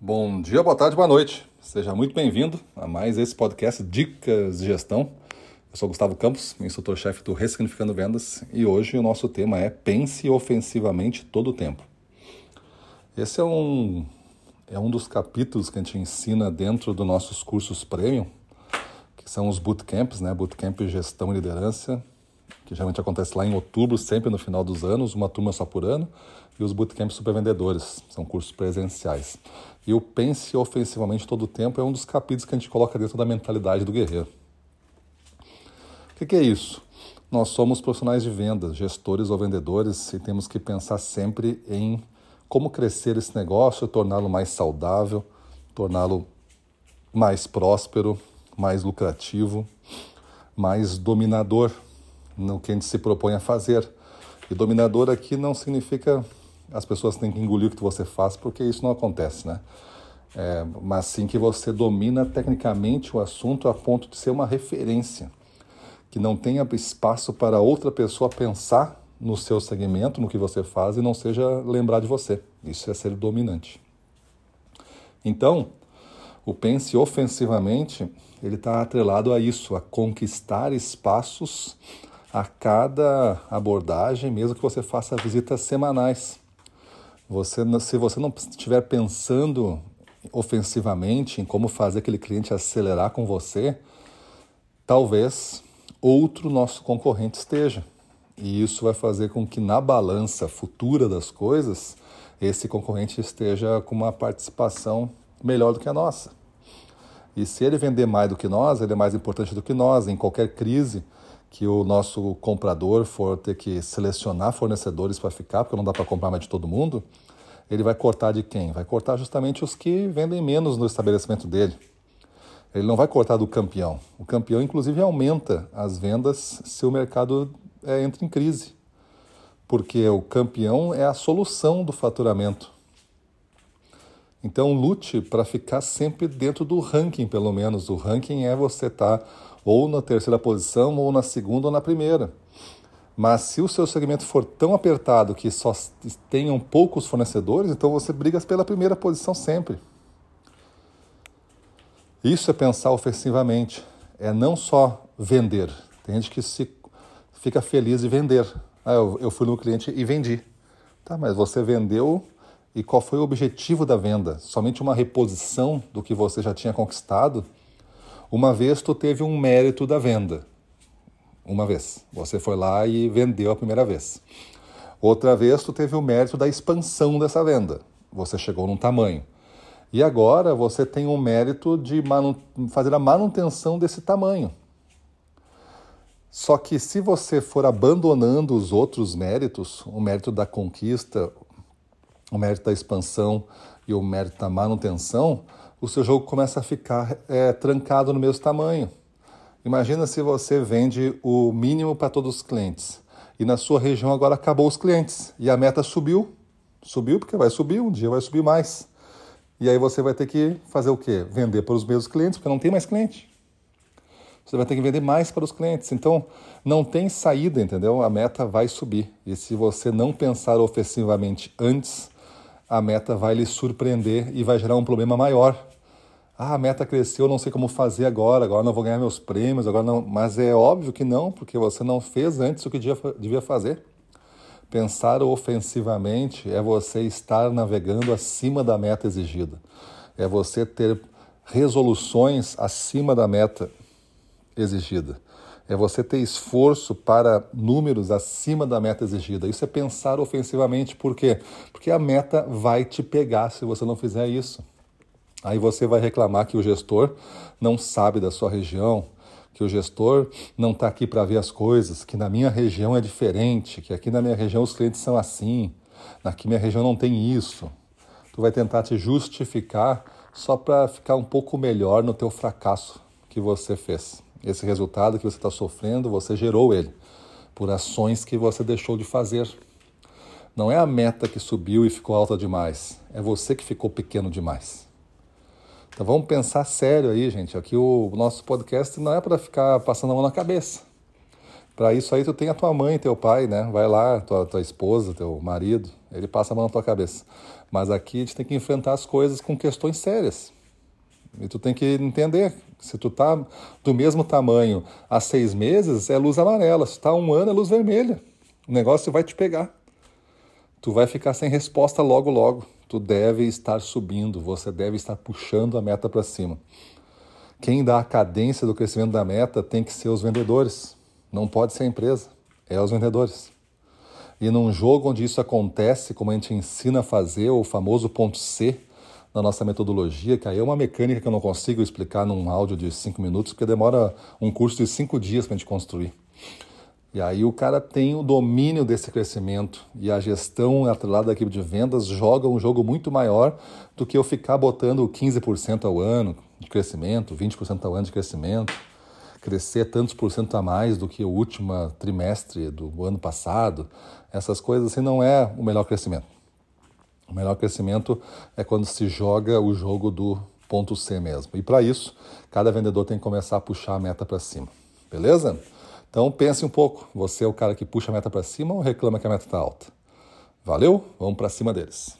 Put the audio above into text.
Bom dia, boa tarde, boa noite. Seja muito bem-vindo a mais esse podcast Dicas de Gestão. Eu sou Gustavo Campos, instrutor-chefe do Ressignificando Vendas, e hoje o nosso tema é Pense ofensivamente todo o tempo. Esse é um, é um dos capítulos que a gente ensina dentro dos nossos cursos premium, que são os bootcamps, né? Bootcamp Gestão e Liderança, que geralmente acontece lá em outubro, sempre no final dos anos, uma turma só por ano, e os bootcamps supervendedores, são cursos presenciais. E o Pense Ofensivamente Todo o Tempo é um dos capítulos que a gente coloca dentro da mentalidade do guerreiro. O que, que é isso? Nós somos profissionais de vendas, gestores ou vendedores, e temos que pensar sempre em como crescer esse negócio, torná-lo mais saudável, torná-lo mais próspero, mais lucrativo, mais dominador no que a gente se propõe a fazer. E dominador aqui não significa as pessoas têm que engolir o que você faz, porque isso não acontece, né? É, mas sim que você domina tecnicamente o assunto a ponto de ser uma referência, que não tenha espaço para outra pessoa pensar no seu segmento, no que você faz e não seja lembrar de você. Isso é ser dominante. Então, o pense ofensivamente, ele está atrelado a isso, a conquistar espaços a cada abordagem, mesmo que você faça visitas semanais. Você, se você não estiver pensando ofensivamente em como fazer aquele cliente acelerar com você, talvez outro nosso concorrente esteja. E isso vai fazer com que na balança futura das coisas, esse concorrente esteja com uma participação melhor do que a nossa. E se ele vender mais do que nós, ele é mais importante do que nós. Em qualquer crise, que o nosso comprador for ter que selecionar fornecedores para ficar, porque não dá para comprar mais de todo mundo, ele vai cortar de quem? Vai cortar justamente os que vendem menos no estabelecimento dele. Ele não vai cortar do campeão. O campeão, inclusive, aumenta as vendas se o mercado é, entra em crise. Porque o campeão é a solução do faturamento. Então, lute para ficar sempre dentro do ranking, pelo menos. O ranking é você estar tá ou na terceira posição, ou na segunda, ou na primeira. Mas se o seu segmento for tão apertado que só tenham poucos fornecedores, então você briga pela primeira posição sempre. Isso é pensar ofensivamente. É não só vender. Tem gente que se fica feliz de vender. Ah, eu, eu fui no cliente e vendi. Tá, mas você vendeu e qual foi o objetivo da venda? Somente uma reposição do que você já tinha conquistado? Uma vez tu teve um mérito da venda. Uma vez. Você foi lá e vendeu a primeira vez. Outra vez tu teve o mérito da expansão dessa venda. Você chegou num tamanho. E agora você tem o mérito de fazer a manutenção desse tamanho. Só que se você for abandonando os outros méritos, o mérito da conquista, o mérito da expansão e o mérito da manutenção, o seu jogo começa a ficar é, trancado no mesmo tamanho. Imagina se você vende o mínimo para todos os clientes e na sua região agora acabou os clientes e a meta subiu. Subiu porque vai subir, um dia vai subir mais. E aí você vai ter que fazer o quê? Vender para os mesmos clientes, porque não tem mais cliente. Você vai ter que vender mais para os clientes. Então, não tem saída, entendeu? A meta vai subir. E se você não pensar ofensivamente antes, a meta vai lhe surpreender e vai gerar um problema maior. Ah, a meta cresceu, não sei como fazer agora, agora não vou ganhar meus prêmios, agora não. Mas é óbvio que não, porque você não fez antes o que devia fazer. Pensar ofensivamente é você estar navegando acima da meta exigida. É você ter resoluções acima da meta exigida. É você ter esforço para números acima da meta exigida. Isso é pensar ofensivamente. Por quê? Porque a meta vai te pegar se você não fizer isso. Aí você vai reclamar que o gestor não sabe da sua região, que o gestor não está aqui para ver as coisas, que na minha região é diferente, que aqui na minha região os clientes são assim, aqui minha região não tem isso. Tu vai tentar te justificar só para ficar um pouco melhor no teu fracasso que você fez. Esse resultado que você está sofrendo, você gerou ele por ações que você deixou de fazer. Não é a meta que subiu e ficou alta demais, é você que ficou pequeno demais. Então vamos pensar sério aí, gente. Aqui o nosso podcast não é para ficar passando a mão na cabeça. Para isso aí tu tem a tua mãe, teu pai, né? Vai lá, tua, tua esposa, teu marido, ele passa a mão na tua cabeça. Mas aqui a gente tem que enfrentar as coisas com questões sérias. E tu tem que entender, se tu tá do mesmo tamanho há seis meses, é luz amarela. Se tá um ano, é luz vermelha. O negócio vai te pegar. Tu vai ficar sem resposta logo, logo. Tu deve estar subindo, você deve estar puxando a meta para cima. Quem dá a cadência do crescimento da meta tem que ser os vendedores. Não pode ser a empresa, é os vendedores. E num jogo onde isso acontece, como a gente ensina a fazer, o famoso ponto C na nossa metodologia, que aí é uma mecânica que eu não consigo explicar num áudio de cinco minutos, porque demora um curso de cinco dias para a gente construir. E aí o cara tem o domínio desse crescimento e a gestão atrelada da equipe de vendas joga um jogo muito maior do que eu ficar botando 15% ao ano de crescimento, 20% ao ano de crescimento crescer tantos por cento a mais do que o último trimestre do ano passado, essas coisas assim não é o melhor crescimento. O melhor crescimento é quando se joga o jogo do ponto C mesmo. E para isso, cada vendedor tem que começar a puxar a meta para cima. Beleza? Então pense um pouco. Você é o cara que puxa a meta para cima ou reclama que a meta está alta? Valeu? Vamos para cima deles.